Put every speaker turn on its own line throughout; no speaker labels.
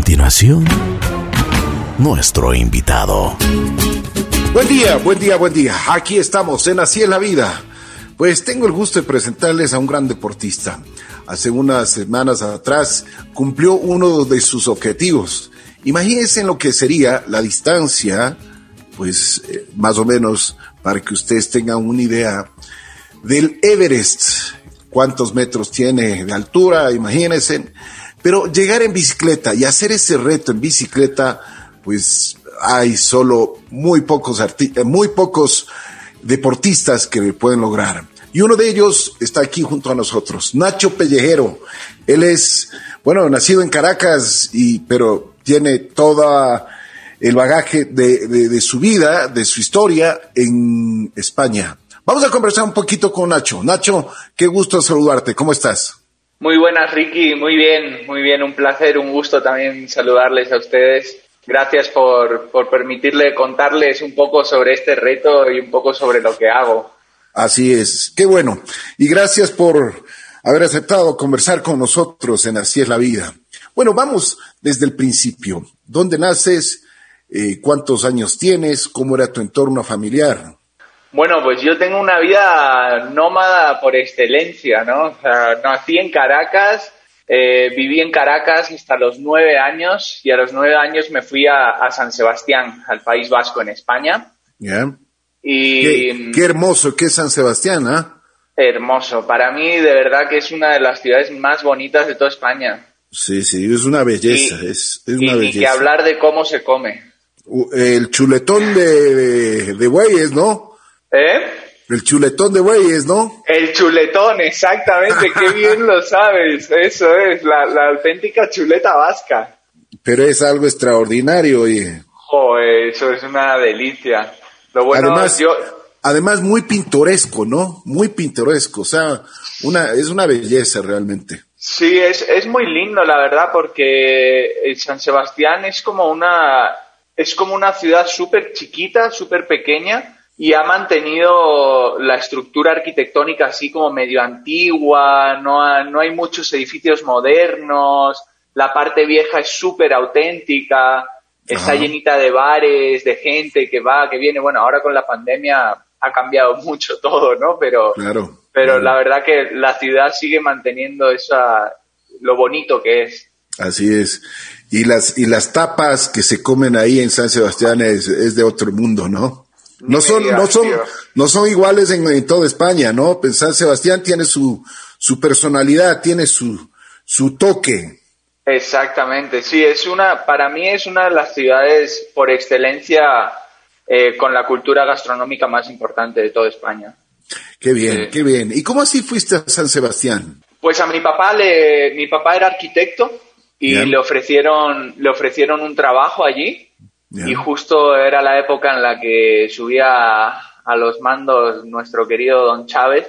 continuación, nuestro invitado.
Buen día, buen día, buen día. Aquí estamos en Así es la vida. Pues tengo el gusto de presentarles a un gran deportista. Hace unas semanas atrás cumplió uno de sus objetivos. Imagínense en lo que sería la distancia, pues eh, más o menos para que ustedes tengan una idea del Everest. ¿Cuántos metros tiene de altura? Imagínense. Pero llegar en bicicleta y hacer ese reto en bicicleta, pues hay solo muy pocos, eh, muy pocos deportistas que pueden lograr. Y uno de ellos está aquí junto a nosotros, Nacho Pellejero. Él es, bueno, nacido en Caracas, y, pero tiene todo el bagaje de, de su vida, de su historia en España. Vamos a conversar un poquito con Nacho. Nacho, qué gusto saludarte. ¿Cómo estás?
Muy buenas, Ricky. Muy bien, muy bien. Un placer, un gusto también saludarles a ustedes. Gracias por, por permitirle contarles un poco sobre este reto y un poco sobre lo que hago.
Así es. Qué bueno. Y gracias por haber aceptado conversar con nosotros en Así es la vida. Bueno, vamos desde el principio. ¿Dónde naces? Eh, ¿Cuántos años tienes? ¿Cómo era tu entorno familiar?
Bueno, pues yo tengo una vida nómada por excelencia, ¿no? O sea, nací en Caracas, eh, viví en Caracas hasta los nueve años y a los nueve años me fui a, San Sebastián, al País Vasco en España.
Yeah. Y qué, hermoso, qué San Sebastián, ¿ah?
Hermoso. Para mí, de verdad que es una de las ciudades más bonitas de toda España.
Sí, sí, es una belleza, es, es, una
y que hablar de cómo se come.
El chuletón de, de bueyes, ¿no?
¿Eh?
El chuletón de bueyes, ¿no?
El chuletón, exactamente, qué bien lo sabes, eso es, la, auténtica chuleta vasca.
Pero es algo extraordinario, oye.
Eso es una delicia. Lo bueno
además, yo... además muy pintoresco, ¿no? Muy pintoresco, o sea, una, es una belleza realmente.
Sí, es, es muy lindo, la verdad, porque San Sebastián es como una, es como una ciudad súper chiquita, súper pequeña, y ha mantenido la estructura arquitectónica así como medio antigua, no, no hay muchos edificios modernos, la parte vieja es súper auténtica, está llenita de bares, de gente que va, que viene. Bueno, ahora con la pandemia ha cambiado mucho todo, ¿no? Pero, pero la verdad que la ciudad sigue manteniendo esa, lo bonito que es.
Así es. Y las, y las tapas que se comen ahí en San Sebastián es, es de otro mundo, ¿no? No son, no son, no son iguales en, toda España, ¿no? San Sebastián tiene su, su personalidad, tiene su, su toque.
Exactamente, sí, es una, para mí es una de las ciudades por excelencia eh, con la cultura gastronómica más importante de toda España.
Qué bien, qué bien. ¿Y cómo así fuiste a San Sebastián?
Pues a mi papá le, mi papá era arquitecto y le ofrecieron, le ofrecieron un trabajo allí y justo era la época en la que subía a, los mandos nuestro querido Don Chávez.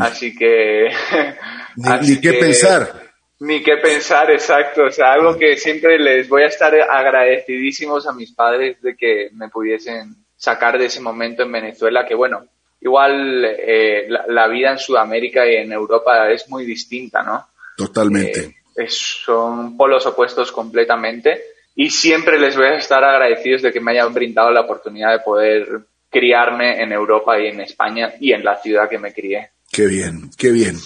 Así que...
Ni, qué pensar.
Ni qué pensar, exacto. O sea, algo que siempre les voy a estar agradecidísimos a mis padres de que me pudiesen sacar de ese momento en Venezuela, que bueno, igual eh, la, vida en Sudamérica y en Europa es muy distinta, ¿no?
Totalmente.
Eh, son polos opuestos completamente y siempre les voy a estar agradecidos de que me hayan brindado la oportunidad de poder criarme en Europa y en España y en la ciudad que me crié.
Qué bien, qué bien.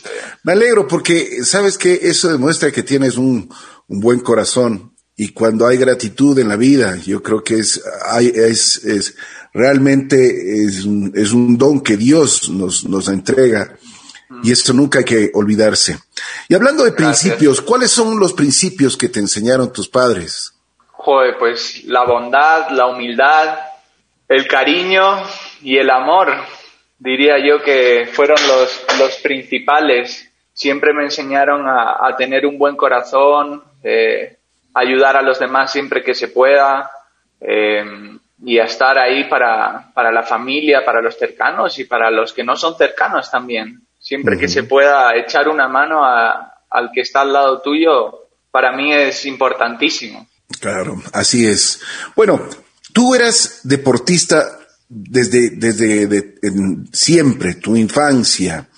Me alegro porque sabes que eso demuestra que tienes un, un buen corazón y cuando hay gratitud en la vida, yo creo que es, hay, es, es realmente es un, es un don que Dios nos, nos entrega y esto nunca hay que olvidarse. Y hablando de principios, ¿cuáles son los principios que te enseñaron tus padres?
Joder, pues la bondad, la humildad, el cariño y el amor, diría yo que fueron los, los principales. Siempre me enseñaron a, tener un buen corazón, eh, ayudar a los demás siempre que se pueda eh, y a estar ahí para, para, la familia, para los cercanos y para los que no son cercanos también. Siempre que se pueda echar una mano al que está al lado tuyo, para mí es importantísimo.
Claro, así es. Bueno, tú eras deportista desde, desde siempre, tu infancia.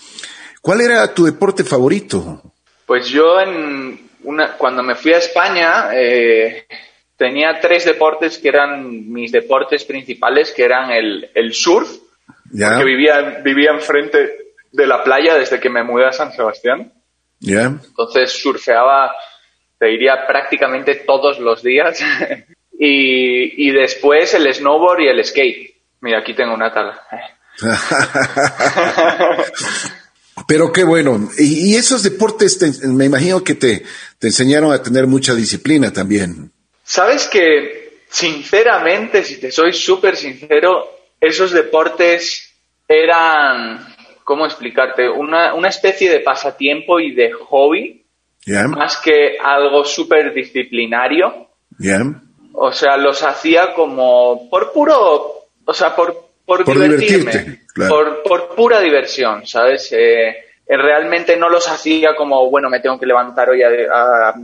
¿Cuál era tu deporte favorito?
Pues yo en, una, cuando me fui a España, eh, tenía tres deportes que eran mis deportes principales, que eran el, el surf,
Ya,
que vivía, vivía enfrente de la playa desde que me mudé a San Sebastián.
ya.
Entonces surfeaba, te diría, prácticamente todos los días. y, y después el snowboard y el skate. Mira, aquí tengo una tabla.
Pero qué bueno. Y, y esos deportes, te- me imagino que te, te enseñaron a tener mucha disciplina también.
Sabes que, sinceramente, si te soy súper sincero, esos deportes eran, ¿cómo explicarte? Una, una especie de pasatiempo y de hobby, Más que algo súper disciplinario. O sea, los hacía como por puro, o sea, por, por,
Por
divertirme,
divertirte, claro.
por, por pura diversión, ¿sabes? Eh, eh, realmente no los hacía como, bueno, me tengo que levantar hoy a, a-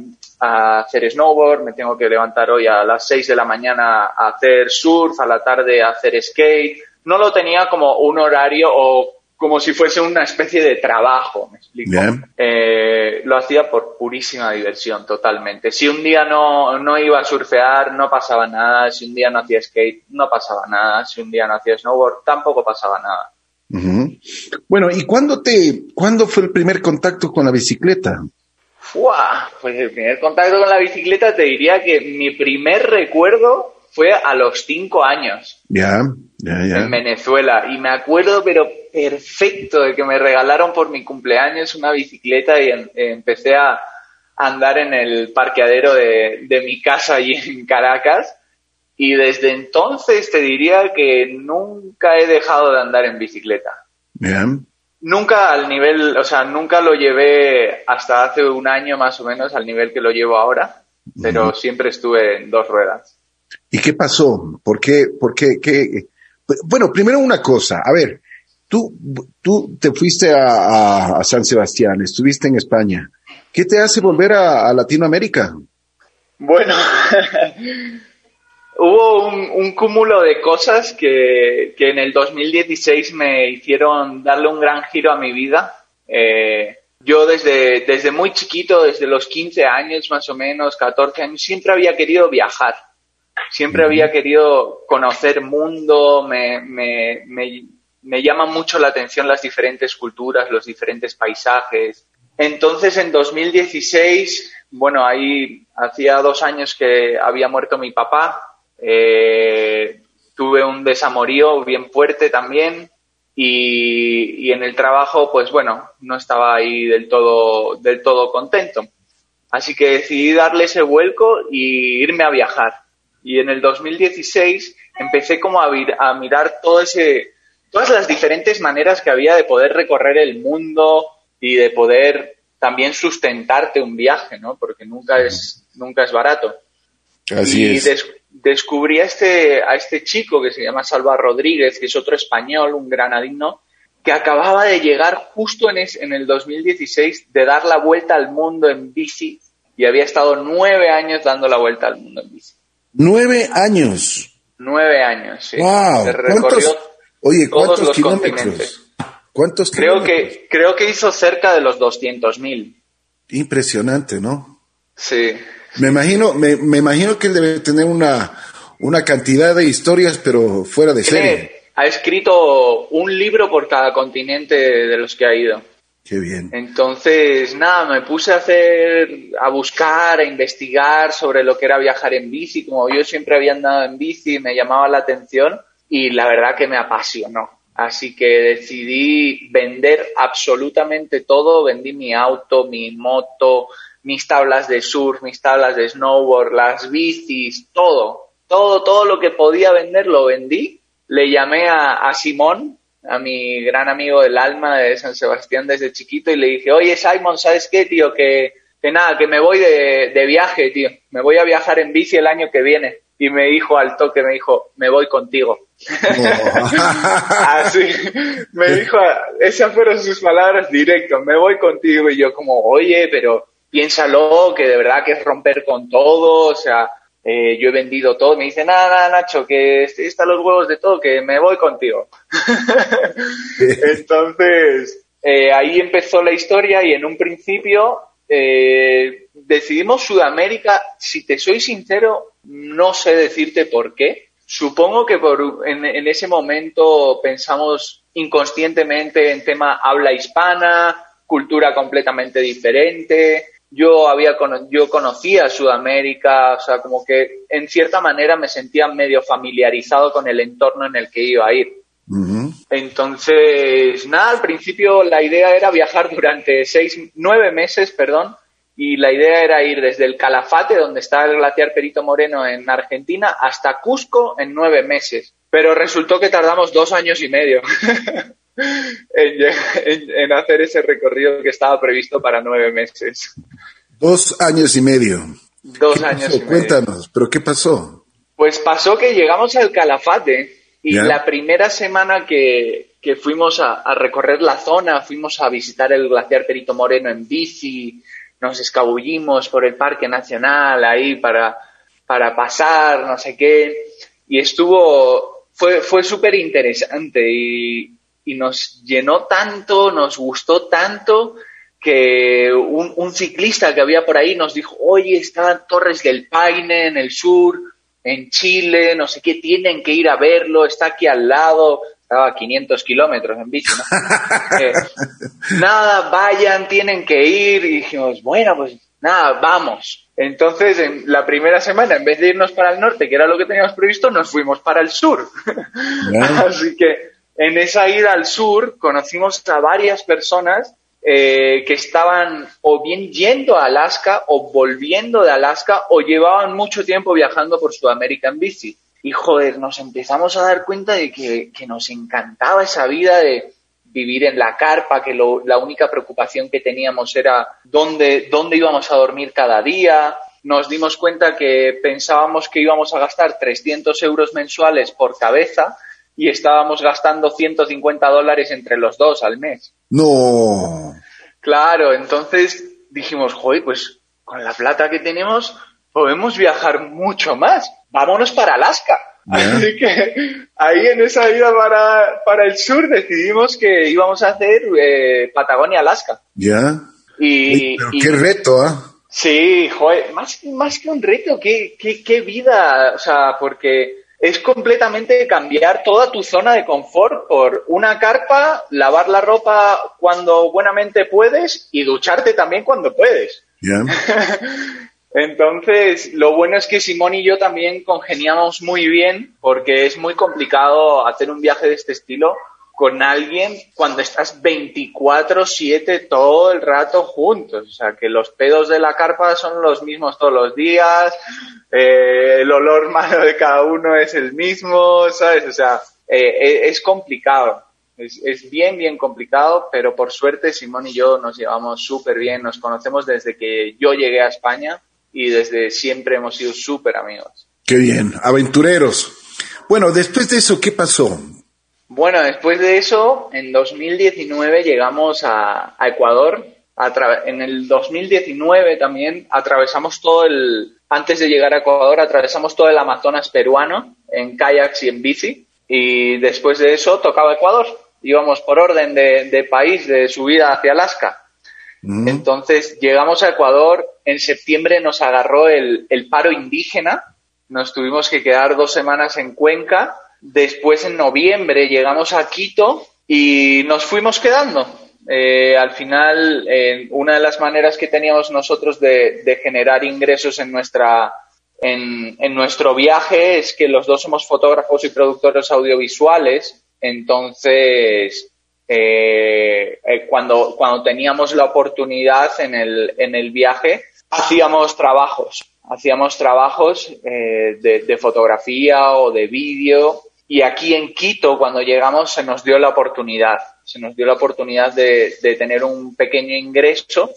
a hacer snowboard, me tengo que levantar hoy a las 6 de la mañana a hacer surf, a la tarde a hacer skate. No lo tenía como un horario o como si fuese una especie de trabajo, ¿me explico?
Bien.
Eh, lo hacía por purísima diversión, totalmente. Si un día no, no iba a surfear, no pasaba nada. Si un día no hacía skate, no pasaba nada. Si un día no hacía snowboard, tampoco pasaba nada.
Bueno, ¿y cuándo te, cuándo fue el primer contacto con la bicicleta?
¡Fua! Pues el primer contacto con la bicicleta te diría que mi primer recuerdo fue a los cinco años
Ya, ya, ya.
en Venezuela. Y me acuerdo, pero perfecto, de que me regalaron por mi cumpleaños una bicicleta y em- empecé a andar en el parqueadero de, de mi casa allí en Caracas. Y desde entonces te diría que nunca he dejado de andar en bicicleta.
Ya.
Nunca al nivel, o sea, nunca lo llevé hasta hace un año más o menos al nivel que lo llevo ahora, pero siempre estuve en dos ruedas.
¿Y qué pasó? ¿Por qué? ¿Por qué? Bueno, primero una cosa. A ver, tú, tú te fuiste a, San Sebastián, estuviste en España. ¿Qué te hace volver a, Latinoamérica?
Bueno, hubo un, un cúmulo de cosas que, que en el 2016 me hicieron darle un gran giro a mi vida. Eh, yo desde, desde muy chiquito, desde los 15 años más o menos, 14 años, siempre había querido viajar. Siempre había querido conocer mundo, me, me, me, me llaman mucho la atención las diferentes culturas, los diferentes paisajes. Entonces, en 2016, bueno, ahí hacía dos años que había muerto mi papá, eh, tuve un desamorío bien fuerte también y, y en el trabajo, pues bueno, no estaba ahí del todo, del todo contento. Así que decidí darle ese vuelco y irme a viajar. Y en el 2016 empecé como a, vir- a mirar todo ese, todas las diferentes maneras que había de poder recorrer el mundo y de poder también sustentarte un viaje, ¿no? Porque nunca es, nunca es barato.
Así
y
es.
des- descubrí a este, a este chico que se llama Salva Rodríguez, que es otro español, un granadino, que acababa de llegar justo en, es- en el 2016 de dar la vuelta al mundo en bici y había estado nueve años dando la vuelta al mundo en bici.
Nueve años.
Nueve años, sí.
Wow.
Se
¿Cuántos,
recorrió
oye,
todos
¿cuántos
los
kilómetros?
continentes.
¿Cuántos
Creo
kilómetros?
que, creo que hizo cerca de los 200.000.
Impresionante, ¿no?
Sí.
Me imagino, me, me imagino que él debe tener una, una cantidad de historias, pero fuera de serie.
ha escrito un libro por cada continente de los que ha ido.
Qué bien.
Entonces, nada, me puse a hacer, a buscar, a investigar sobre lo que era viajar en bici. Como yo siempre había andado en bici, me llamaba la atención y la verdad que me apasionó. Así que decidí vender absolutamente todo. Vendí mi auto, mi moto, mis tablas de surf, mis tablas de snowboard, las bicis, todo. Todo, todo lo que podía vender lo vendí. Le llamé a, a Simón, a mi gran amigo del alma de San Sebastián desde chiquito y le dije, oye Simon, ¿sabes qué, tío? Que, que nada, que me voy de, de viaje, tío. Me voy a viajar en bici el año que viene. Y me dijo al toque, me dijo, me voy contigo. Así, me dijo, esas fueron sus palabras directas, me voy contigo. Y yo como, oye, pero piénsalo, que de verdad que es romper con todo, o sea, eh, yo he vendido todo. Me dice, nada, nada, Nacho, que están los huevos de todo, que me voy contigo. Entonces, eh, ahí empezó la historia y en un principio eh, decidimos Sudamérica, si te soy sincero, no sé decirte por qué. Supongo que por, en, en ese momento pensamos inconscientemente en tema habla hispana, cultura completamente diferente. Yo había yo conocía Sudamérica, o sea, como que en cierta manera me sentía medio familiarizado con el entorno en el que iba a ir. Entonces, nada, al principio la idea era viajar durante seis, nueve meses, perdón, y la idea era ir desde el Calafate, donde está el glaciar Perito Moreno en Argentina, hasta Cusco en nueve meses. Pero resultó que tardamos dos años y medio en, hacer ese recorrido que estaba previsto para nueve meses.
Dos años y medio.
Dos años y medio.
Cuéntanos, ¿pero qué pasó?
Pues pasó que llegamos al Calafate y la primera semana que, fuimos a, recorrer la zona, fuimos a visitar el glaciar Perito Moreno en bici, nos escabullimos por el Parque Nacional ahí para, para pasar, no sé qué, y estuvo, fue, fue súper interesante y, y nos llenó tanto, nos gustó tanto que un, un, ciclista que había por ahí nos dijo, oye, están Torres del Paine en el sur, en Chile, no sé qué, tienen que ir a verlo, está aquí al lado, estaba a 500 kilómetros en bici, ¿no? Eh, nada, vayan, tienen que ir, y dijimos, bueno, pues nada, vamos. Entonces, en la primera semana, en vez de irnos para el norte, que era lo que teníamos previsto, nos fuimos para el sur. Así que en esa ida al sur conocimos a varias personas eh, que estaban o bien yendo a Alaska o volviendo de Alaska o llevaban mucho tiempo viajando por Sudamérica en bici. Y joder, nos empezamos a dar cuenta de que, nos encantaba esa vida de vivir en la carpa, que la única preocupación que teníamos era dónde, dónde íbamos a dormir cada día. Nos dimos cuenta que pensábamos que íbamos a gastar 300 euros mensuales por cabeza y estábamos gastando 150 dólares entre los dos al mes.
No.
Claro, entonces dijimos, joder, pues con la plata que tenemos podemos viajar mucho más. Vámonos para Alaska. Así que ahí en esa ida para, para el sur decidimos que íbamos a hacer eh, Patagonia, Alaska.
Ya.
Y,
qué reto, ¿ah?
Sí, joder, más, más que un reto, qué, qué, qué vida, o sea, porque es completamente cambiar toda tu zona de confort por una carpa, lavar la ropa cuando buenamente puedes y ducharte también cuando puedes. Entonces, lo bueno es que Simón y yo también congeniamos muy bien porque es muy complicado hacer un viaje de este estilo con alguien cuando estás 24/7 todo el rato juntos. O sea, que los pedos de la carpa son los mismos todos los días, eh, el olor malo de cada uno es el mismo, ¿sabes? O sea, eh, eh, es complicado. Es, es, bien, bien complicado, pero por suerte Simón y yo nos llevamos súper bien, nos conocemos desde que yo llegué a España y desde siempre hemos sido súper amigos.
Qué bien, aventureros. Bueno, después de eso, ¿qué pasó?
Bueno, después de eso, en 2019 llegamos a, Ecuador. en el 2019 también atravesamos todo el, antes de llegar a Ecuador, atravesamos todo el Amazonas peruano en kayaks y en bici. Y después de eso tocaba Ecuador. Íbamos por orden de, país, de subida hacia Alaska. Mm. Entonces llegamos a Ecuador, en septiembre nos agarró el, el paro indígena, nos tuvimos que quedar dos semanas en Cuenca Después, en noviembre, llegamos a Quito y nos fuimos quedando. Eh, al final, una de las maneras que teníamos nosotros de, generar ingresos en, nuestra, en, nuestro viaje es que los dos somos fotógrafos y productores audiovisuales. Entonces, eh, eh, cuando, cuando teníamos la oportunidad en el, en el viaje, hacíamos trabajos. Hacíamos trabajos de, de, fotografía o de vídeo y aquí en Quito, cuando llegamos, se nos dio la oportunidad. Se nos dio la oportunidad de, tener un pequeño ingreso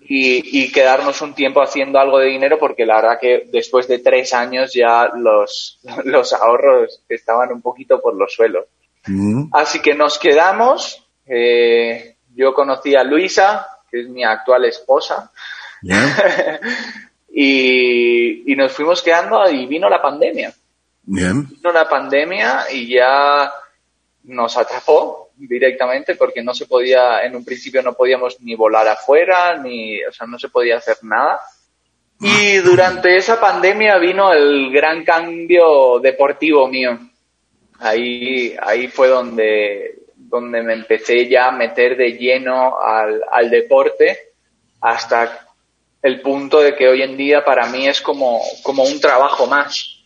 y, quedarnos un tiempo haciendo algo de dinero, porque la verdad que después de tres años ya los, los ahorros estaban un poquito por los suelos. Mm. Así que nos quedamos. Eh, yo conocí a Luisa, que es mi actual esposa. y, y nos fuimos quedando y vino la pandemia. Vino la pandemia y ya nos atrapó directamente porque no se podía, en un principio no podíamos ni volar afuera, ni, o sea, no se podía hacer nada. Y durante esa pandemia vino el gran cambio deportivo mío. Ahí, ahí fue donde, donde me empecé ya a meter de lleno al, al deporte hasta el punto de que hoy en día para mí es como, como un trabajo más.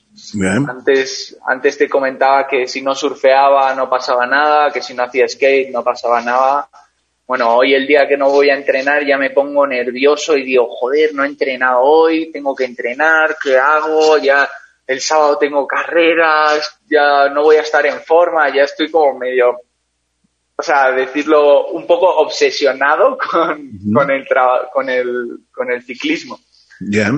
Antes, antes te comentaba que si no surfeaba no pasaba nada, que si no hacía skate no pasaba nada. Bueno, hoy el día que no voy a entrenar ya me pongo nervioso y digo, joder, no he entrenado hoy, tengo que entrenar, ¿qué hago? Ya el sábado tengo carreras, ya no voy a estar en forma, ya estoy como medio, o sea, decirlo un poco obsesionado con, con, el, con, el, con el ciclismo.
Ya.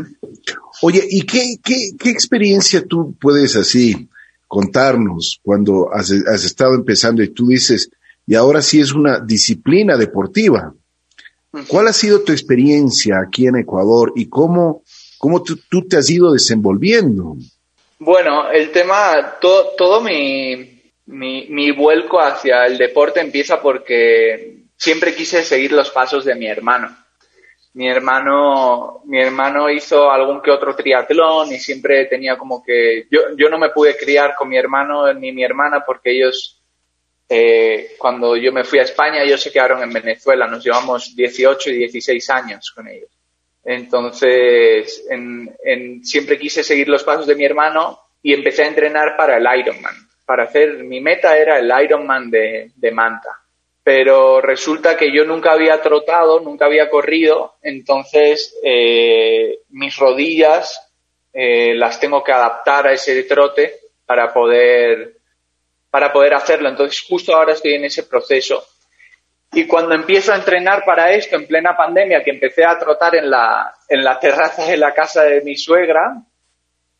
Oye, ¿y qué, qué, qué experiencia tú puedes así contarnos cuando has, has, estado empezando y tú dices, y ahora sí es una disciplina deportiva? ¿Cuál ha sido tu experiencia aquí en Ecuador y cómo, cómo tú, tú te has ido desenvolviendo?
Bueno, el tema, todo, todo mi, mi, mi vuelco hacia el deporte empieza porque siempre quise seguir los pasos de mi hermano mi hermano, mi hermano hizo algún que otro triatlón y siempre tenía como que, yo, yo no me pude criar con mi hermano ni mi hermana porque ellos, eh, cuando yo me fui a España, ellos se quedaron en Venezuela, nos llevamos 18 y 16 años con ellos. Entonces, en, en, siempre quise seguir los pasos de mi hermano y empecé a entrenar para el Ironman. Para hacer, mi meta era el Ironman de, de Manta pero resulta que yo nunca había trotado, nunca había corrido, entonces eh, mis rodillas eh, las tengo que adaptar a ese trote para poder, para poder hacerlo. Entonces justo ahora estoy en ese proceso. Y cuando empiezo a entrenar para esto, en plena pandemia, que empecé a trotar en la, en la terraza de la casa de mi suegra,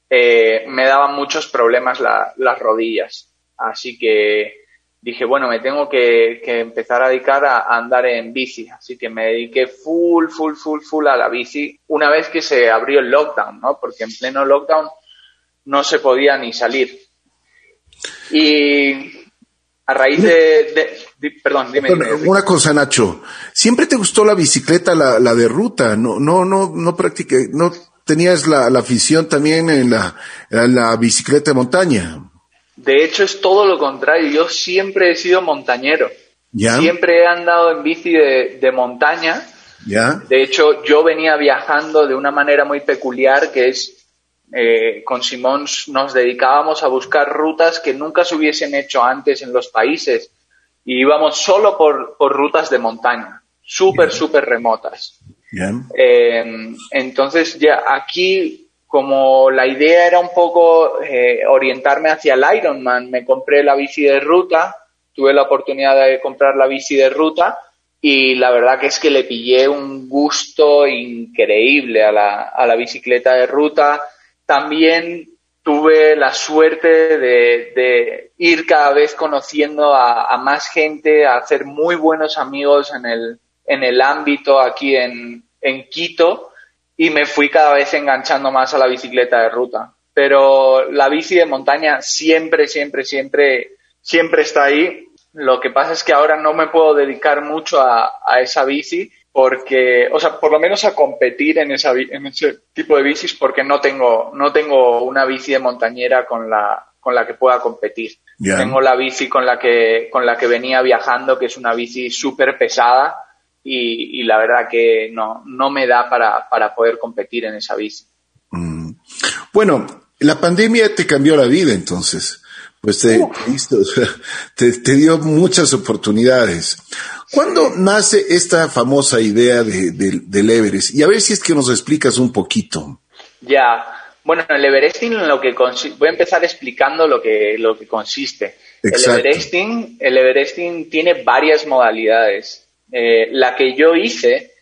eh, me daban muchos problemas la, las rodillas. Así que dije, bueno, me tengo que, empezar a dedicar a, andar en bici. Así que me dediqué full, full, full, full a la bici una vez que se abrió el lockdown, ¿no? Porque en pleno lockdown no se podía ni salir. Y a raíz de... perdón, dime,
Una cosa, Nacho. ¿Siempre te gustó la bicicleta, la, la de ruta? No, no, no, no practiqué, no tenías la, la afición también en la, en la bicicleta de montaña.
De hecho, es todo lo contrario. Yo siempre he sido montañero. Siempre he andado en bici de, montaña. De hecho, yo venía viajando de una manera muy peculiar que es eh, con Simón nos dedicábamos a buscar rutas que nunca se hubiesen hecho antes en los países y íbamos solo por, rutas de montaña, súper, súper remotas. Eh, entonces ya aquí como la idea era un poco eh, orientarme hacia el Ironman, me compré la bici de ruta, tuve la oportunidad de comprar la bici de ruta y la verdad que es que le pillé un gusto increíble a la, a la bicicleta de ruta. También tuve la suerte de, ir cada vez conociendo a, a, más gente, a hacer muy buenos amigos en el, en el ámbito aquí en, en Quito y me fui cada vez enganchando más a la bicicleta de ruta. Pero la bici de montaña siempre, siempre, siempre, siempre está ahí. Lo que pasa es que ahora no me puedo dedicar mucho a, esa bici porque, o sea, por lo menos a competir en, esa, en ese tipo de bicis porque no tengo, no tengo una bici de montañera con la, con la que pueda competir. Tengo la bici con la que, con la que venía viajando, que es una bici súper pesada, y, la verdad que no, no me da para, para poder competir en esa bici.
Mm. Bueno, la pandemia te cambió la vida entonces. Pues te, te, dio muchas oportunidades. ¿Cuándo nace esta famosa idea de, del Everest? Y a ver si es que nos explicas un poquito.
Ya, bueno, el Everesting lo que voy a empezar explicando lo que, lo que consiste. El Everesting, el Everesting tiene varias modalidades. Eh, la que yo hice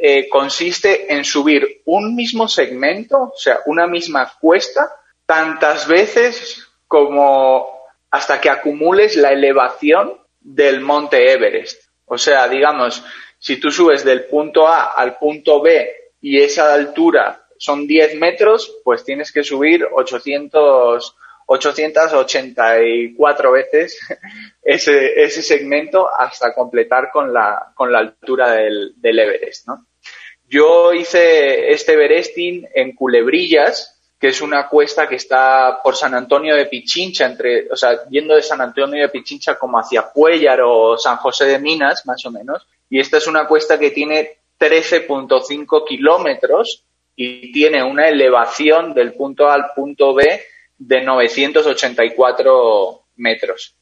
eh, consiste en subir un mismo segmento, o sea, una misma cuesta, tantas veces como hasta que acumules la elevación del monte Everest. O sea, digamos, si tú subes del punto A al punto B y esa altura son 10 metros, pues tienes que subir 800, 884 veces ese, ese segmento hasta completar con la, con la altura del, Everest, ¿no? Yo hice este Everesting en Culebrillas, que es una cuesta que está por San Antonio de Pichincha, entre, o sea, yendo de San Antonio de Pichincha como hacia Puellar o San José de Minas, más o menos. Y esta es una cuesta que tiene 13.5 kilómetros y tiene una elevación del punto A al punto B de 984 metros.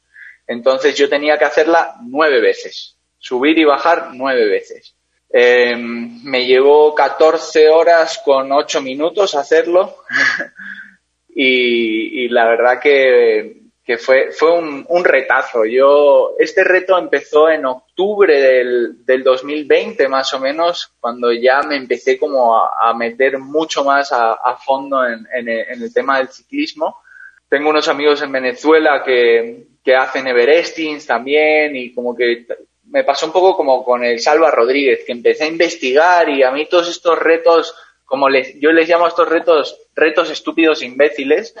Entonces yo tenía que hacerla nueve veces, subir y bajar nueve veces. Eh, me llevó 14 horas con 8 minutos hacerlo y, la verdad que, que fue, fue un, un, retazo. Yo, este reto empezó en octubre del, del 2020 más o menos, cuando ya me empecé como a, a meter mucho más a, a fondo en, en, en, el, tema del ciclismo. Tengo unos amigos en Venezuela que, que hacen Everestings también y como que me pasó un poco como con el Salva Rodríguez, que empecé a investigar y a mí todos estos retos, como les, yo les llamo a estos retos, retos estúpidos imbéciles,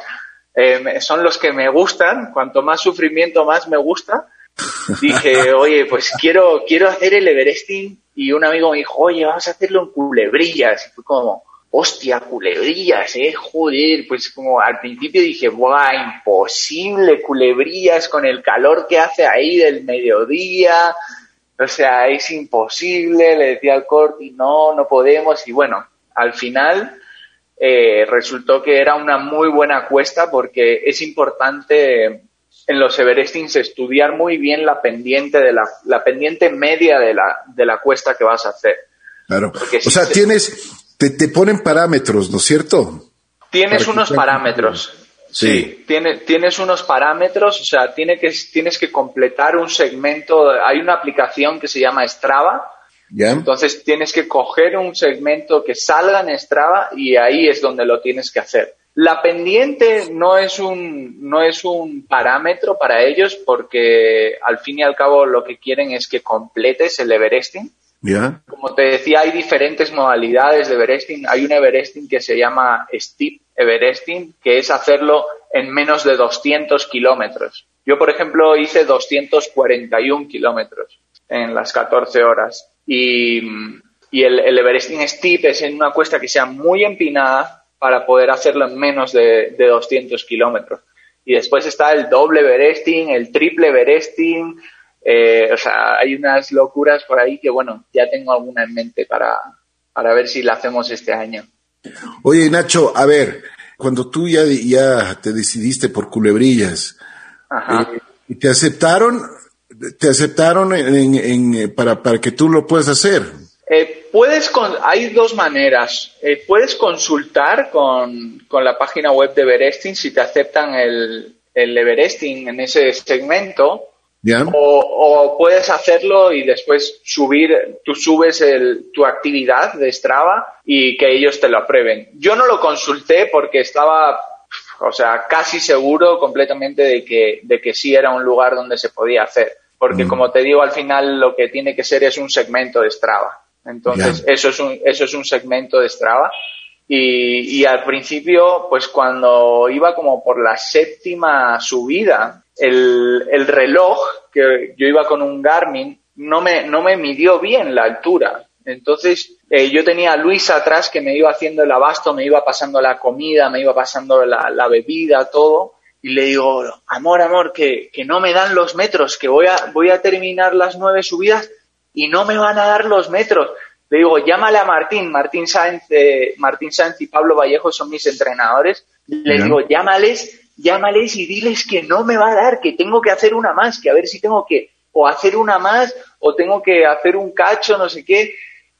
eh, son los que me gustan, cuanto más sufrimiento más me gusta. Dije, oye, pues quiero, quiero hacer el Everesting y un amigo me dijo, oye, vamos a hacerlo en culebrillas. Y fue como, hostia, culebrillas, eh, joder, pues como al principio dije, buah, imposible, culebrillas con el calor que hace ahí del mediodía, o sea, es imposible, le decía al Corti, no, no podemos, y bueno, al final eh, resultó que era una muy buena cuesta porque es importante en los Everestings estudiar muy bien la pendiente de la, la pendiente media de la, de la cuesta que vas a hacer.
Claro. Porque o sea, tienes, te, te, ponen parámetros, ¿no es cierto?
Tienes unos parámetros. Sí, sí tienes, tienes unos parámetros, o sea, tiene que, tienes que completar un segmento. Hay una aplicación que se llama Strava.
¿Ya?
Entonces tienes que coger un segmento que salga en Strava y ahí es donde lo tienes que hacer. La pendiente no es un, no es un parámetro para ellos porque al fin y al cabo lo que quieren es que completes el Everesting.
Yeah.
Como te decía, hay diferentes modalidades de Everesting. Hay un Everesting que se llama Steep Everesting, que es hacerlo en menos de 200 kilómetros. Yo, por ejemplo, hice 241 kilómetros en las 14 horas. Y, y el, el, Everesting Steep es en una cuesta que sea muy empinada para poder hacerlo en menos de, de 200 kilómetros. Y después está el doble Everesting, el triple Everesting, eh, o sea, hay unas locuras por ahí que, bueno, ya tengo alguna en mente para, para ver si la hacemos este año.
Oye, Nacho, a ver, cuando tú ya, ya te decidiste por culebrillas, eh, ¿te aceptaron? ¿Te aceptaron en, en, para, para que tú lo puedas hacer?
Eh, puedes con, hay dos maneras. Eh, puedes consultar con, con, la página web de Everesting si te aceptan el, el Everesting en ese segmento
Yeah.
O, o, puedes hacerlo y después subir, tú subes el, tu actividad de Strava y que ellos te lo aprueben. Yo no lo consulté porque estaba, o sea, casi seguro completamente de que, de que sí era un lugar donde se podía hacer. Porque mm. como te digo, al final lo que tiene que ser es un segmento de Strava. Entonces, yeah. eso, es un, eso es un segmento de Strava. Y, y al principio, pues cuando iba como por la séptima subida, el, el, reloj, que yo iba con un Garmin, no me, no me midió bien la altura. Entonces, eh, yo tenía a Luis atrás que me iba haciendo el abasto, me iba pasando la comida, me iba pasando la, la bebida, todo. Y le digo, amor, amor, que, que no me dan los metros, que voy a, voy a terminar las nueve subidas y no me van a dar los metros. Le digo, llámale a Martín, Martín Sáenz, eh, Martín Sáenz y Pablo Vallejo son mis entrenadores. Les digo, llámales llámales y diles que no me va a dar, que tengo que hacer una más, que a ver si tengo que o hacer una más o tengo que hacer un cacho, no sé qué.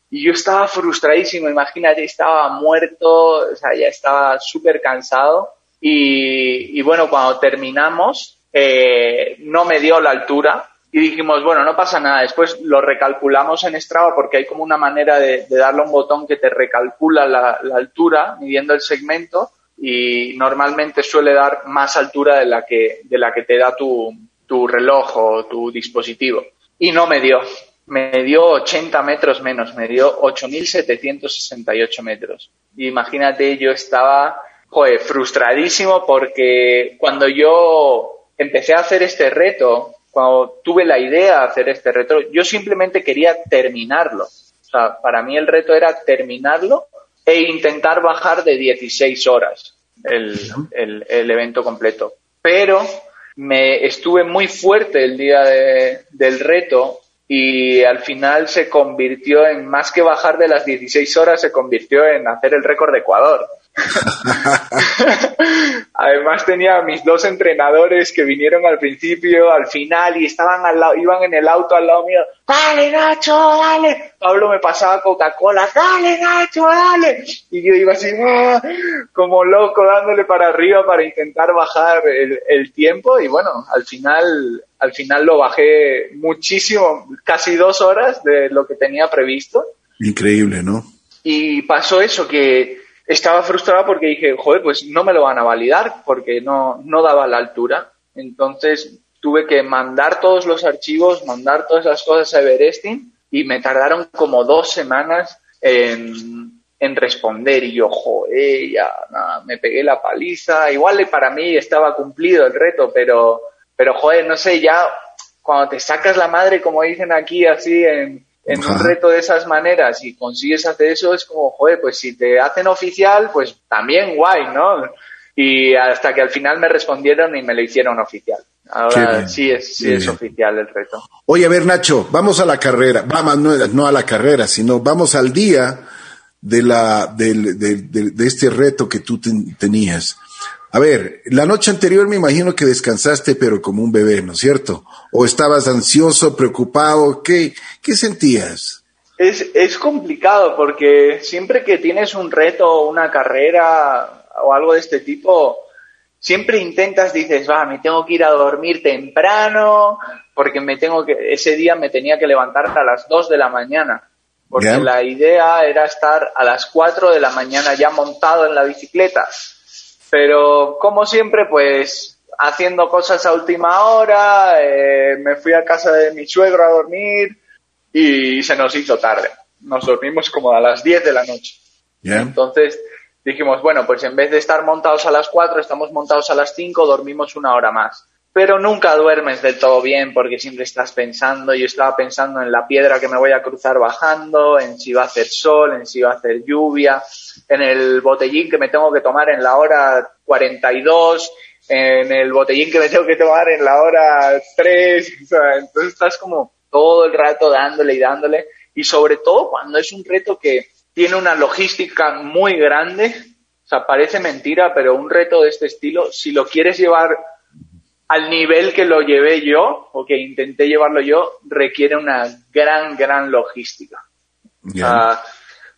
Y yo estaba frustradísimo, imagínate, estaba muerto, o sea, ya estaba súper cansado. Y, y, bueno, cuando terminamos, eh, no me dio la altura y dijimos, bueno, no pasa nada. Después lo recalculamos en Strava porque hay como una manera de, darle un botón que te recalcula la, la altura midiendo el segmento y normalmente suele dar más altura de la que, de la que te da tu, tu reloj o tu dispositivo. Y no me dio. Me dio 80 metros menos, me dio 8.768 metros. Imagínate, yo estaba Joder, frustradísimo porque cuando yo empecé a hacer este reto, cuando tuve la idea de hacer este reto, yo simplemente quería terminarlo. O sea, para mí el reto era terminarlo e intentar bajar de 16 horas el, el, el evento completo. Pero me estuve muy fuerte el día de, del reto y al final se convirtió en, más que bajar de las 16 horas, se convirtió en hacer el récord de Ecuador. Además tenía a mis dos entrenadores que vinieron al principio, al final y estaban al lado, iban en el auto al lado mío. Dale Nacho, dale. Pablo me pasaba Coca-Cola, dale Nacho, dale. Y yo iba así, ¡ah! como loco, dándole para arriba para intentar bajar el, el tiempo y bueno, al final, al final lo bajé muchísimo, casi dos horas de lo que tenía previsto.
Increíble, ¿no?
Y pasó eso que estaba frustrado porque dije, joder, pues no me lo van a validar porque no, no daba la altura. Entonces tuve que mandar todos los archivos, mandar todas las cosas a Everesting y me tardaron como dos semanas en, en responder y yo, joder, ya, me pegué la paliza. Igual para mí estaba cumplido el reto, pero, pero joder, no sé, ya cuando te sacas la madre, como dicen aquí, así en, en un reto de esas maneras y consigues hacer eso, es como, joder, pues si te hacen oficial, pues también guay, ¿no? Y hasta que al final me respondieron y me lo hicieron oficial. Ahora sí es, sí es oficial el reto.
Oye, a ver, Nacho, vamos a la carrera. Vamos, no, no a la carrera, sino vamos al día de, la, de, de, de, de este reto que tú ten, tenías. A ver, la noche anterior me imagino que descansaste, pero como un bebé, ¿no es cierto? ¿O estabas ansioso, preocupado? ¿Qué, qué sentías?
Es, es complicado porque siempre que tienes un reto, una carrera o algo de este tipo, siempre intentas, dices, va, me tengo que ir a dormir temprano porque me tengo que, ese día me tenía que levantar a las 2 de la mañana. Porque la idea era estar a las 4 de la mañana ya montado en la bicicleta pero como siempre, pues haciendo cosas a última hora, eh, me fui a casa de mi suegro a dormir y se nos hizo tarde. Nos dormimos como a las 10 de la noche.
Yeah.
Entonces dijimos, bueno, pues en vez de estar montados a las 4, estamos montados a las 5, dormimos una hora más. Pero nunca duermes del todo bien porque siempre estás pensando, yo estaba pensando en la piedra que me voy a cruzar bajando, en si va a hacer sol, en si va a hacer lluvia, en el botellín que me tengo que tomar en la hora 42, en el botellín que me tengo que tomar en la hora 3, o sea, entonces estás como todo el rato dándole y dándole, y sobre todo cuando es un reto que tiene una logística muy grande, o sea, parece mentira, pero un reto de este estilo, si lo quieres llevar al nivel que lo llevé yo, o que intenté llevarlo yo, requiere una gran, gran logística. Yeah. Uh,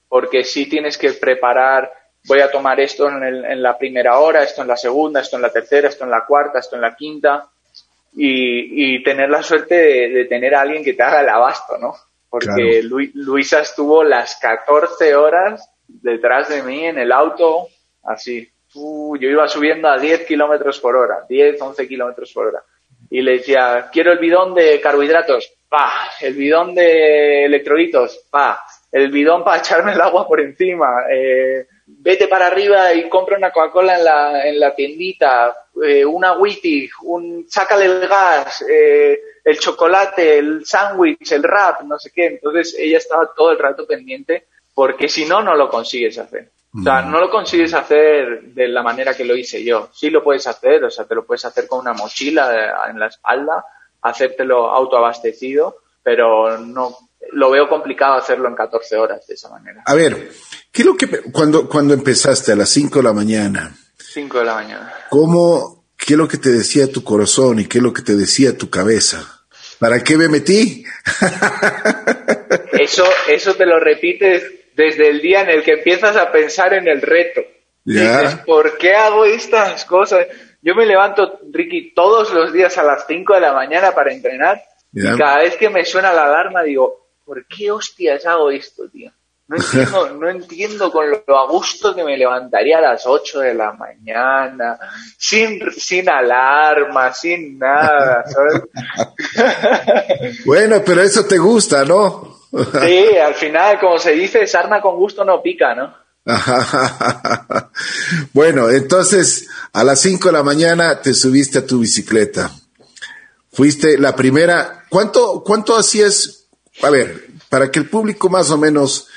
porque sí tienes que preparar, voy a tomar esto en, el, en, la primera hora, esto en la segunda, esto en la tercera, esto en la cuarta, esto en la quinta, y, y tener la suerte de, de, tener a alguien que te haga el abasto, ¿no? Porque claro. Lu, Luisa estuvo las 14 horas detrás de mí en el auto, así. Uh, yo iba subiendo a 10 kilómetros por hora, 10, 11 kilómetros por hora. Y le decía, quiero el bidón de carbohidratos, pa, el bidón de electrolitos, pa, el bidón para echarme el agua por encima, eh, vete para arriba y compra una Coca-Cola en la, en la tiendita, eh, una Witty, un, sácale el gas, eh, el chocolate, el sándwich, el rap, no sé qué. Entonces ella estaba todo el rato pendiente porque si no, no lo consigues hacer. O sea, no lo consigues hacer de la manera que lo hice yo. Sí lo puedes hacer, o sea, te lo puedes hacer con una mochila en la espalda, hacértelo autoabastecido, pero no, lo veo complicado hacerlo en 14 horas de esa manera.
A ver, ¿qué es lo que cuando cuando empezaste a las 5 de la mañana?
5 de la mañana.
¿Cómo qué es lo que te decía tu corazón y qué es lo que te decía tu cabeza? ¿Para qué me metí?
eso eso te lo repites desde el día en el que empiezas a pensar en el reto.
¿Ya?
Dices, ¿por qué hago estas cosas? Yo me levanto, Ricky, todos los días a las 5 de la mañana para entrenar ¿Ya? y cada vez que me suena la alarma digo, ¿por qué hostias hago esto, tío? No entiendo, no entiendo con lo a gusto que me levantaría a las 8 de la mañana, sin, sin alarma, sin nada, ¿sabes?
bueno, pero eso te gusta, ¿no?
Sí, al final, como se dice, sarna con gusto no pica, ¿no?
bueno, entonces a las 5 de la mañana te subiste a tu bicicleta. Fuiste la primera. ¿Cuánto, cuánto hacías? A ver, para que el público más o menos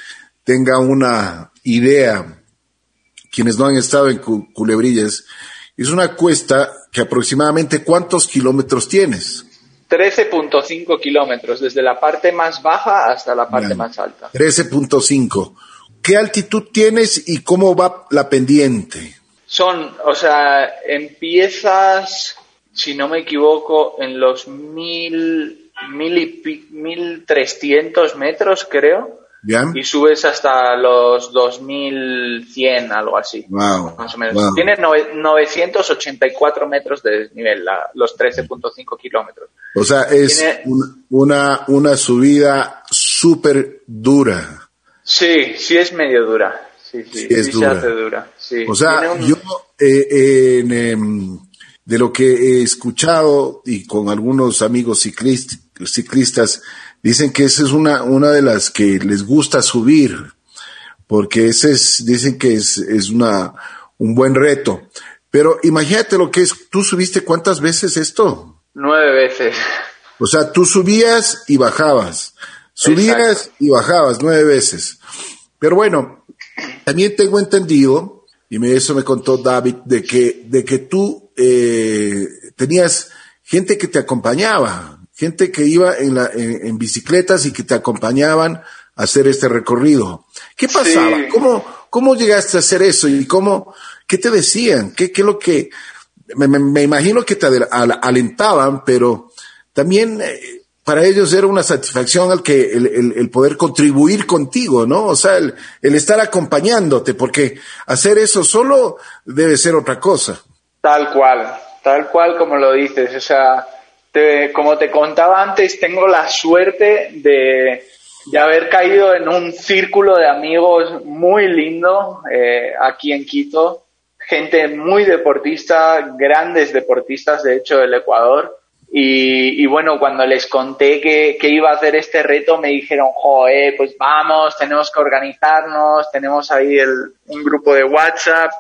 tenga una idea, quienes no han estado en Culebrillas, es una cuesta que aproximadamente cuántos kilómetros tienes.
13.5 kilómetros, desde la parte más baja hasta la parte más alta.
13.5. ¿Qué altitud tienes y cómo va la pendiente?
Son, o sea, empiezas, si no me equivoco, en los mil, mil y, mil trescientos metros, creo. Y subes hasta los 2100, algo así. Más o menos. Tiene 984 metros de desnivel, los 13.5 kilómetros.
O sea, es una, una subida súper dura.
Sí, sí es medio dura. Sí, sí, es dura.
O sea, yo eh, em, de lo que he escuchado y con algunos amigos ciclistas Dicen que esa es una, una de las que les gusta subir, porque ese es, dicen que es, es una, un buen reto. Pero imagínate lo que es, ¿tú subiste cuántas veces esto?
Nueve veces.
O sea, tú subías y bajabas, subías y bajabas nueve veces. Pero bueno, también tengo entendido, y eso me contó David, de que, de que tú eh, tenías gente que te acompañaba, gente que iba en, la, en, bicicletas y que te acompañaban a hacer este recorrido. ¿Qué pasaba? ¿Cómo, ¿Cómo llegaste a hacer eso? ¿Y cómo, qué te decían? ¿Qué, qué es lo que, me, imagino que te alentaban, pero también eh, para ellos era una satisfacción al que el, el, poder contribuir contigo, ¿no? O sea, el, el estar acompañándote, porque hacer eso solo debe ser otra cosa.
Tal cual, tal cual como lo dices, o sea, como te contaba antes, tengo la suerte de, haber caído en un círculo de amigos muy lindo eh, aquí en Quito, gente muy deportista, grandes deportistas de hecho del Ecuador. Y, bueno, cuando les conté que, que, iba a hacer este reto, me dijeron, joder, pues vamos, tenemos que organizarnos, tenemos ahí el, un grupo de WhatsApp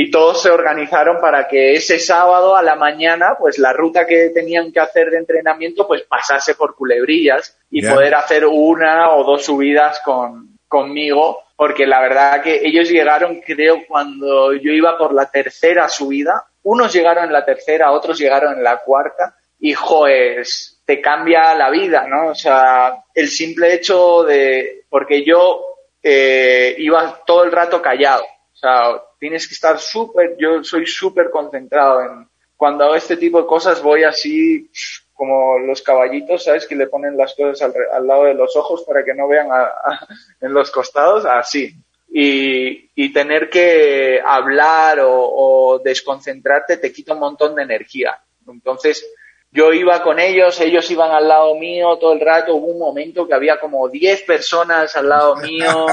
y todos se organizaron para que ese sábado a la mañana, pues la ruta que tenían que hacer de entrenamiento, pues pasase por culebrillas y poder hacer una o dos subidas con, conmigo, porque la verdad que ellos llegaron, creo, cuando yo iba por la tercera subida, unos llegaron en la tercera, otros llegaron en la cuarta, y joes, te cambia la vida, ¿no? O sea, el simple hecho de, porque yo eh, iba todo el rato callado, o sea, tienes que estar súper, yo soy súper concentrado en, cuando hago este tipo de cosas voy así como los caballitos, ¿sabes? Que le ponen las cosas al, lado de los ojos para que no vean en los costados, así. Y, y tener que hablar o desconcentrarte te quita un montón de energía. Entonces, yo iba con ellos, ellos iban al lado mío todo el rato, hubo un momento que había como 10 personas al lado mío.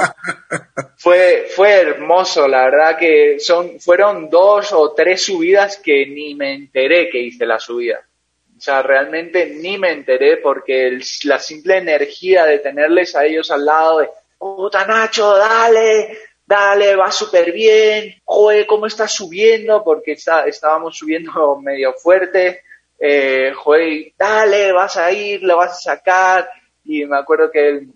fue, fue hermoso, la verdad que son, fueron dos o tres subidas que ni me enteré que hice la subida. O sea, realmente ni me enteré porque la simple energía de tenerles a ellos al lado de, puta Nacho, dale, dale, va súper bien, joder, ¿cómo estás subiendo? Porque está, estábamos subiendo medio fuerte eh, joder, dale, vas a ir, lo vas a sacar. Y me acuerdo que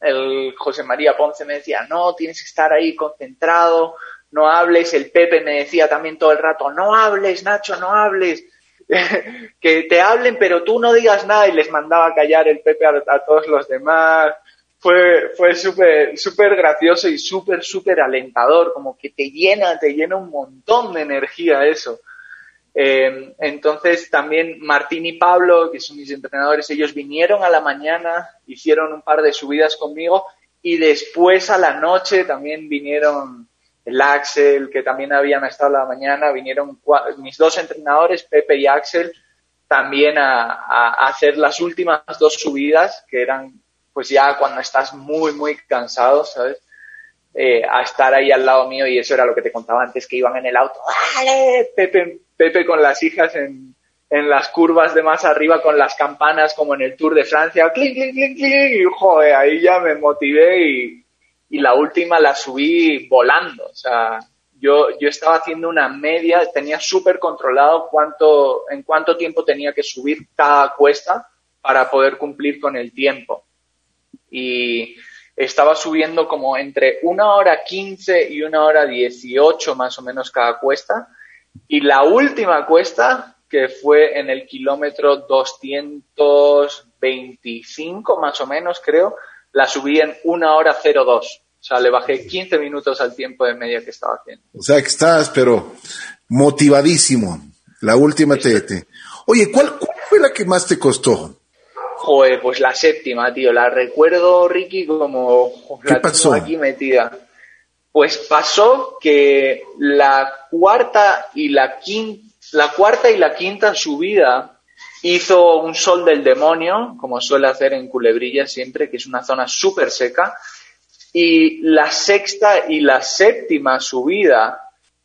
el, José María Ponce me decía, no, tienes que estar ahí concentrado, no hables. El Pepe me decía también todo el rato, no hables, Nacho, no hables. que te hablen, pero tú no digas nada. Y les mandaba a callar el Pepe a, todos los demás. Fue, fue súper, súper gracioso y súper, súper alentador, como que te llena, te llena un montón de energía eso. Eh, entonces también Martín y Pablo, que son mis entrenadores, ellos vinieron a la mañana, hicieron un par de subidas conmigo y después a la noche también vinieron el Axel, que también habían estado a la mañana, vinieron mis dos entrenadores, Pepe y Axel, también a, hacer las últimas dos subidas, que eran pues ya cuando estás muy, muy cansado, ¿sabes? Eh, a estar ahí al lado mío y eso era lo que te contaba antes, que iban en el auto, ¡Vale! Pepe Pepe con las hijas en, en las curvas de más arriba con las campanas como en el Tour de Francia, clink, clink, clink, clink, y joder, ahí ya me motivé y, y la última la subí volando. O sea, yo, yo estaba haciendo una media, tenía súper controlado cuánto, en cuánto tiempo tenía que subir cada cuesta para poder cumplir con el tiempo. Y estaba subiendo como entre una hora quince y una hora dieciocho más o menos cada cuesta. Y la última cuesta, que fue en el kilómetro 225 más o menos creo, la subí en una hora 02. O sea, le bajé 15 minutos al tiempo de media que estaba haciendo.
O sea, que estás, pero motivadísimo. La última te... Oye, ¿cuál, ¿cuál fue la que más te costó?
Joder, pues la séptima, tío. La recuerdo, Ricky, como
¿Qué pasó?
aquí metida. Pues pasó que la cuarta y la quinta, la cuarta y la quinta subida hizo un sol del demonio, como suele hacer en Culebrilla siempre, que es una zona súper seca. Y la sexta y la séptima subida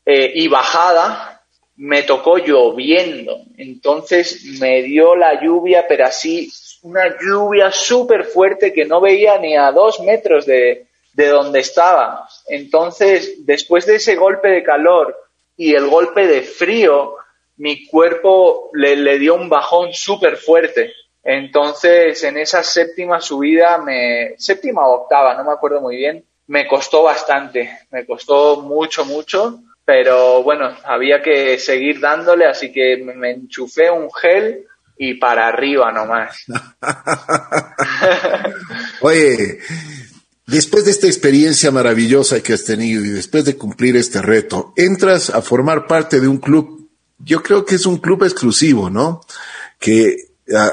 eh, y bajada me tocó lloviendo. Entonces me dio la lluvia, pero así una lluvia súper fuerte que no veía ni a dos metros de, de donde estaba. Entonces, después de ese golpe de calor y el golpe de frío, mi cuerpo le, le dio un bajón súper fuerte. Entonces, en esa séptima subida, me, séptima o octava, no me acuerdo muy bien, me costó bastante, me costó mucho, mucho, pero bueno, había que seguir dándole, así que me, me enchufé un gel y para arriba nomás.
Oye, después de esta experiencia maravillosa que has tenido y después de cumplir este reto, entras a formar parte de un club, yo creo que es un club exclusivo, ¿no? Que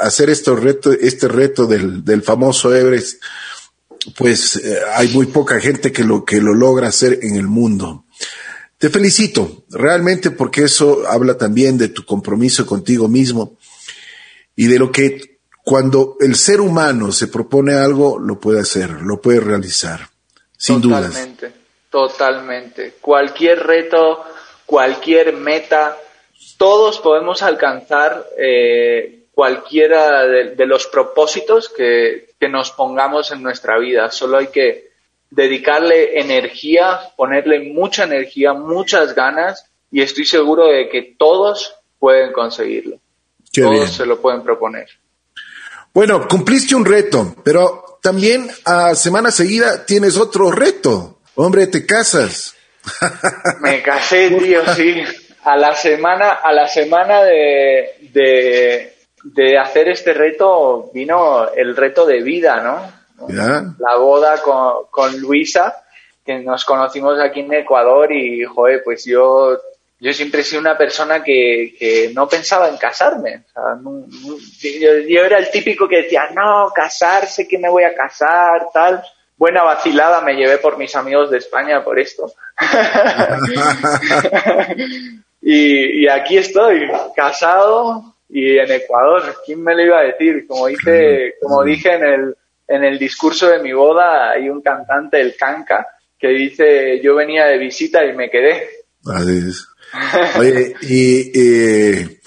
hacer este reto, este reto del, del famoso Everest, pues eh, hay muy poca gente que lo, que lo logra hacer en el mundo. Te felicito, realmente, porque eso habla también de tu compromiso contigo mismo y de lo que cuando el ser humano se propone algo, lo puede hacer, lo puede realizar, sin dudas.
Totalmente, totalmente. Cualquier reto, cualquier meta, todos podemos alcanzar eh, cualquiera de, de los propósitos que, que nos pongamos en nuestra vida. Solo hay que dedicarle energía, ponerle mucha energía, muchas ganas y estoy seguro de que todos pueden conseguirlo.
Qué
todos
bien.
se lo pueden proponer.
Bueno, cumpliste un reto, pero también a semana seguida tienes otro reto. Hombre, te casas.
Me casé, tío, sí. A la semana, a la semana de, de, de hacer este reto vino el reto de vida, ¿no?
¿Ya?
La boda con, con Luisa, que nos conocimos aquí en Ecuador y, joder, pues yo, yo siempre he sido una persona que, que no pensaba en casarme. Yo, era el típico que decía, no, casarse, que me voy a casar, tal. Buena vacilada me llevé por mis amigos de España por esto. y, aquí estoy, casado y en Ecuador. ¿Quién me lo iba a decir? Como dice, como dije en el, en el discurso de mi boda, hay un cantante, el Canca, que dice, yo venía de visita y me quedé.
Así es. Oye, y eh,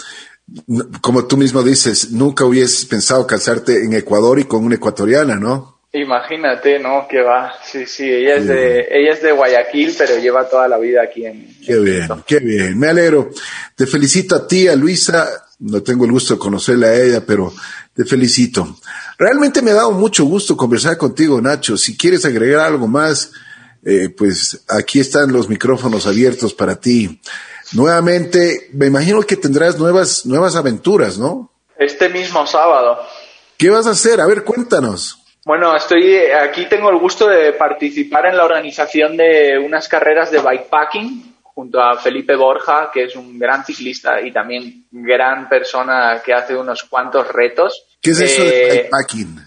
como tú mismo dices, nunca hubieses pensado casarte en Ecuador y con una ecuatoriana, ¿no?
Imagínate, ¿no? Que va. Sí, sí, ella es de, ella es de Guayaquil, pero lleva toda la vida aquí en.
Qué bien, qué bien. Me alegro. Te felicito a ti, a Luisa. No tengo el gusto de conocerla a ella, pero te felicito. Realmente me ha dado mucho gusto conversar contigo, Nacho. Si quieres agregar algo más, eh, pues aquí están los micrófonos abiertos para ti. Nuevamente, me imagino que tendrás nuevas, nuevas aventuras, ¿no?
Este mismo sábado.
¿Qué vas a hacer? A ver, cuéntanos.
Bueno, estoy aquí tengo el gusto de participar en la organización de unas carreras de bikepacking junto a Felipe Borja, que es un gran ciclista y también gran persona que hace unos cuantos retos.
¿Qué es eso de
Eh,
bikepacking?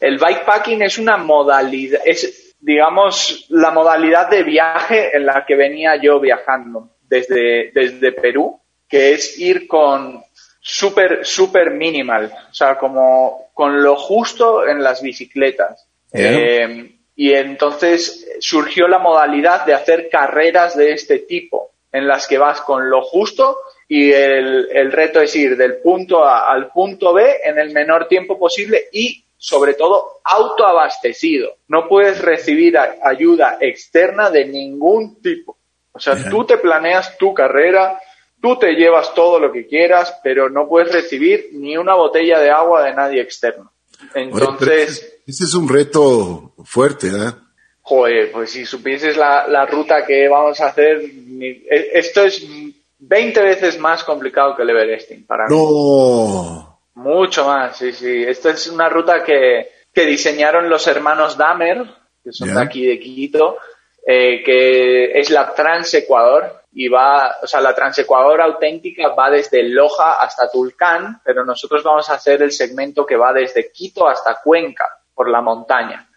El bikepacking es una modalidad, es, digamos, la modalidad de viaje en la que venía yo viajando desde, desde Perú, que es ir con súper, súper minimal, o sea, como con lo justo en las bicicletas. Eh, y entonces surgió la modalidad de hacer carreras de este tipo, en las que vas con lo justo y el, el reto es ir del punto A al punto B en el menor tiempo posible y sobre todo autoabastecido. No puedes recibir ayuda externa de ningún tipo. O sea, tú te planeas tu carrera, tú te llevas todo lo que quieras, pero no puedes recibir ni una botella de agua de nadie externo. Entonces...
ese es un reto fuerte, ¿verdad?
Joder, pues si supieses la, la ruta que vamos a hacer, e, esto es 20 veces más complicado que el Everesting para
mí. No.
Mucho más, sí, sí. Esta es una ruta que, que diseñaron los hermanos Damer, que son de aquí de Quito, eh, que es la Transecuador y va, o sea, la Transecuador auténtica va desde Loja hasta Tulcán, pero nosotros vamos a hacer el segmento que va desde Quito hasta Cuenca, por la montaña.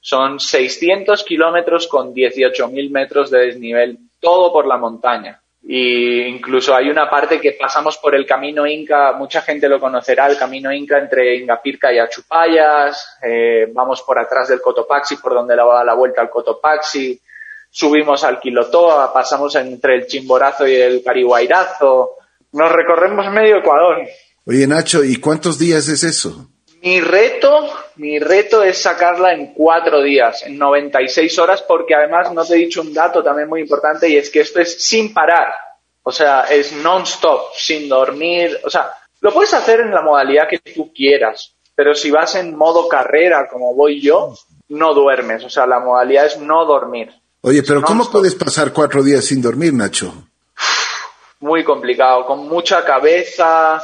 Son 600 kilómetros con 18.000 metros de desnivel, todo por la montaña. Y incluso hay una parte que pasamos por el camino Inca, mucha gente lo conocerá, el camino Inca entre Ingapirca y Achupayas, eh, vamos por atrás del Cotopaxi, por donde la va la vuelta al Cotopaxi, subimos al Quilotoa, pasamos entre el Chimborazo y el Cariguairazo, nos recorremos medio Ecuador.
Oye Nacho, ¿y cuántos días es eso?
Mi reto, mi reto es sacarla en cuatro días, en 96 horas, porque además no te he dicho un dato también muy importante y es que esto es sin parar. O sea, es non-stop, sin dormir. O sea, lo puedes hacer en la modalidad que tú quieras, pero si vas en modo carrera, como voy yo, no duermes. O sea, la modalidad es no dormir.
Oye, pero ¿cómo puedes pasar cuatro días sin dormir, Nacho?
Muy complicado, con mucha cabeza,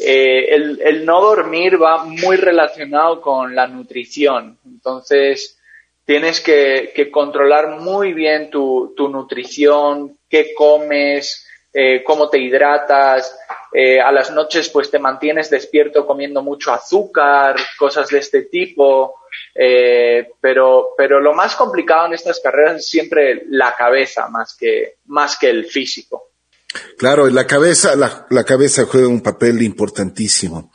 eh, el, no dormir va muy relacionado con la nutrición. Entonces, tienes que, controlar muy bien tu, nutrición, qué comes, eh, cómo te hidratas. Eh, a las noches, pues te mantienes despierto comiendo mucho azúcar, cosas de este tipo. pero, pero lo más complicado en estas carreras es siempre la cabeza más que, más que el físico.
Claro, la cabeza, la, cabeza juega un papel importantísimo.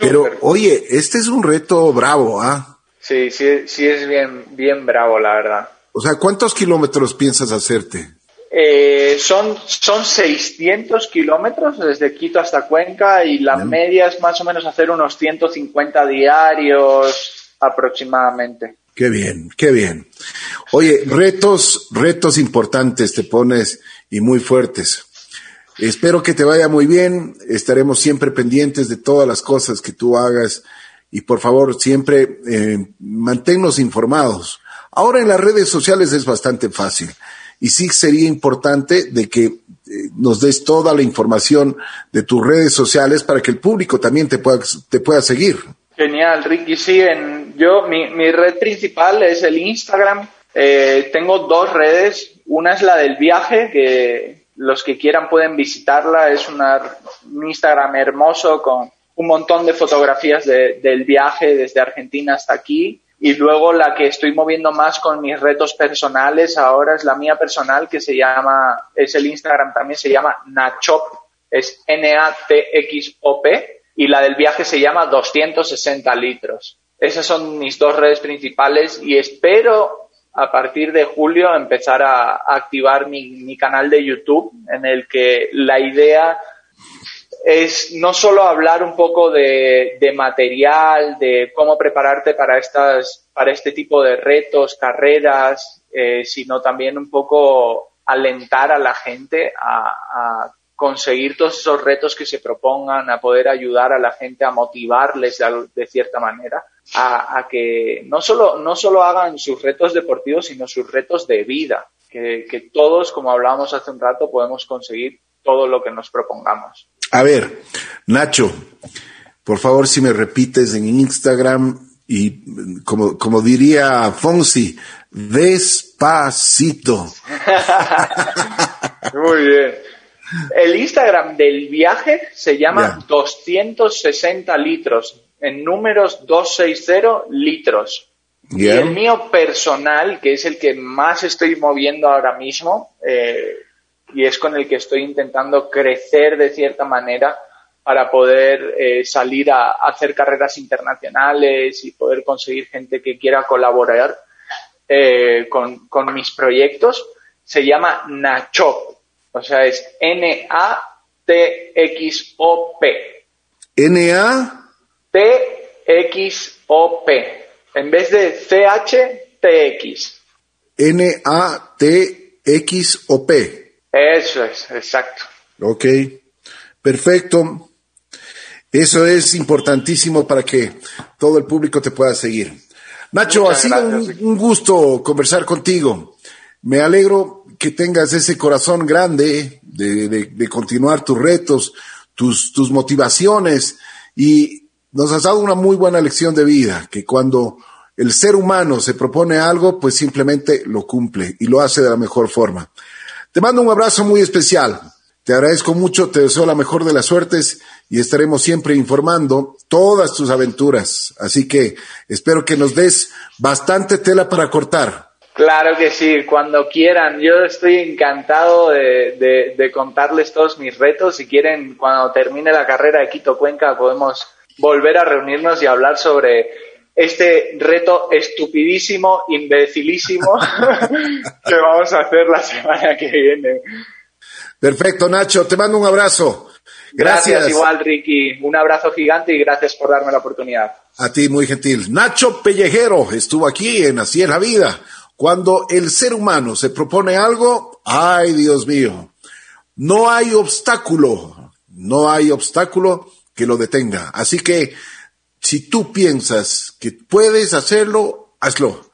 Pero, oye, este es un reto bravo, ¿ah?
Sí, sí, sí es bien, bien bravo, la verdad.
O sea, ¿cuántos kilómetros piensas hacerte?
Eh, son, son 600 kilómetros desde Quito hasta Cuenca y la media es más o menos hacer unos 150 diarios aproximadamente.
Qué bien, qué bien. Oye, retos, retos importantes te pones y muy fuertes. Espero que te vaya muy bien. Estaremos siempre pendientes de todas las cosas que tú hagas y por favor siempre eh, manténnos informados. Ahora en las redes sociales es bastante fácil y sí sería importante de que eh, nos des toda la información de tus redes sociales para que el público también te pueda, te pueda seguir.
Genial, Ricky. Sí, en, yo, mi, mi red principal es el Instagram. Eh, tengo dos redes. Una es la del viaje, que los que quieran pueden visitarla. Es un Instagram hermoso con un montón de fotografías del viaje desde Argentina hasta aquí. Y luego la que estoy moviendo más con mis retos personales ahora es la mía personal que se llama, es el Instagram también, se llama Nachop, es N-A-T-X-O-P y la del viaje se llama 260 litros. Esas son mis dos redes principales y espero a partir de julio empezar a, activar mi, canal de YouTube en el que la idea es no solo hablar un poco de, material, de cómo prepararte para estas, para este tipo de retos, carreras, eh, sino también un poco alentar a la gente a, conseguir todos esos retos que se propongan, a poder ayudar a la gente, a motivarles de cierta manera a, que no solo, no solo hagan sus retos deportivos, sino sus retos de vida, que, que todos, como hablábamos hace un rato, podemos conseguir todo lo que nos propongamos.
A ver, Nacho, por favor, si me repites en Instagram y como, como diría Fonsi, despacito.
Muy bien. El Instagram del viaje se llama 260 litros en números 260 litros. Y el mío personal, que es el que más estoy moviendo ahora mismo, eh, y es con el que estoy intentando crecer de cierta manera para poder eh, salir a, hacer carreras internacionales y poder conseguir gente que quiera colaborar eh, con, con, mis proyectos, se llama Nachop. O sea, es N-A-T-X-O-P.
N-A
T N-A-T-X-O-P. En vez de C-H, T-X.
N-A-T-X-O-P.
Eso es, exacto.
Ok, perfecto. Eso es importantísimo para que todo el público te pueda seguir. Nacho,
Muchas
ha sido un, gusto conversar contigo. Me alegro que tengas ese corazón grande de, de- de continuar tus retos, tus, tus motivaciones y nos has dado una muy buena lección de vida, que cuando el ser humano se propone algo, pues simplemente lo cumple y lo hace de la mejor forma. Te mando un abrazo muy especial. Te agradezco mucho, te deseo la mejor de las suertes y estaremos siempre informando todas tus aventuras. Así que espero que nos des bastante tela para cortar.
Claro que sí, cuando quieran. Yo estoy encantado de, de- contarles todos mis retos. Si quieren, cuando termine la carrera de Quito Cuenca, podemos volver a reunirnos y hablar sobre este reto estupidísimo, imbecilísimo que vamos a hacer la semana que viene.
Perfecto, Nacho, te mando un abrazo.
Gracias, igual, Ricky. Un abrazo gigante y gracias por darme la oportunidad.
A ti, muy gentil. Nacho Pellejero estuvo aquí en Así es la vida. Cuando el ser humano se propone algo, ay Dios mío, no hay obstáculo, no hay obstáculo que lo detenga. Así que si tú piensas que puedes hacerlo, hazlo.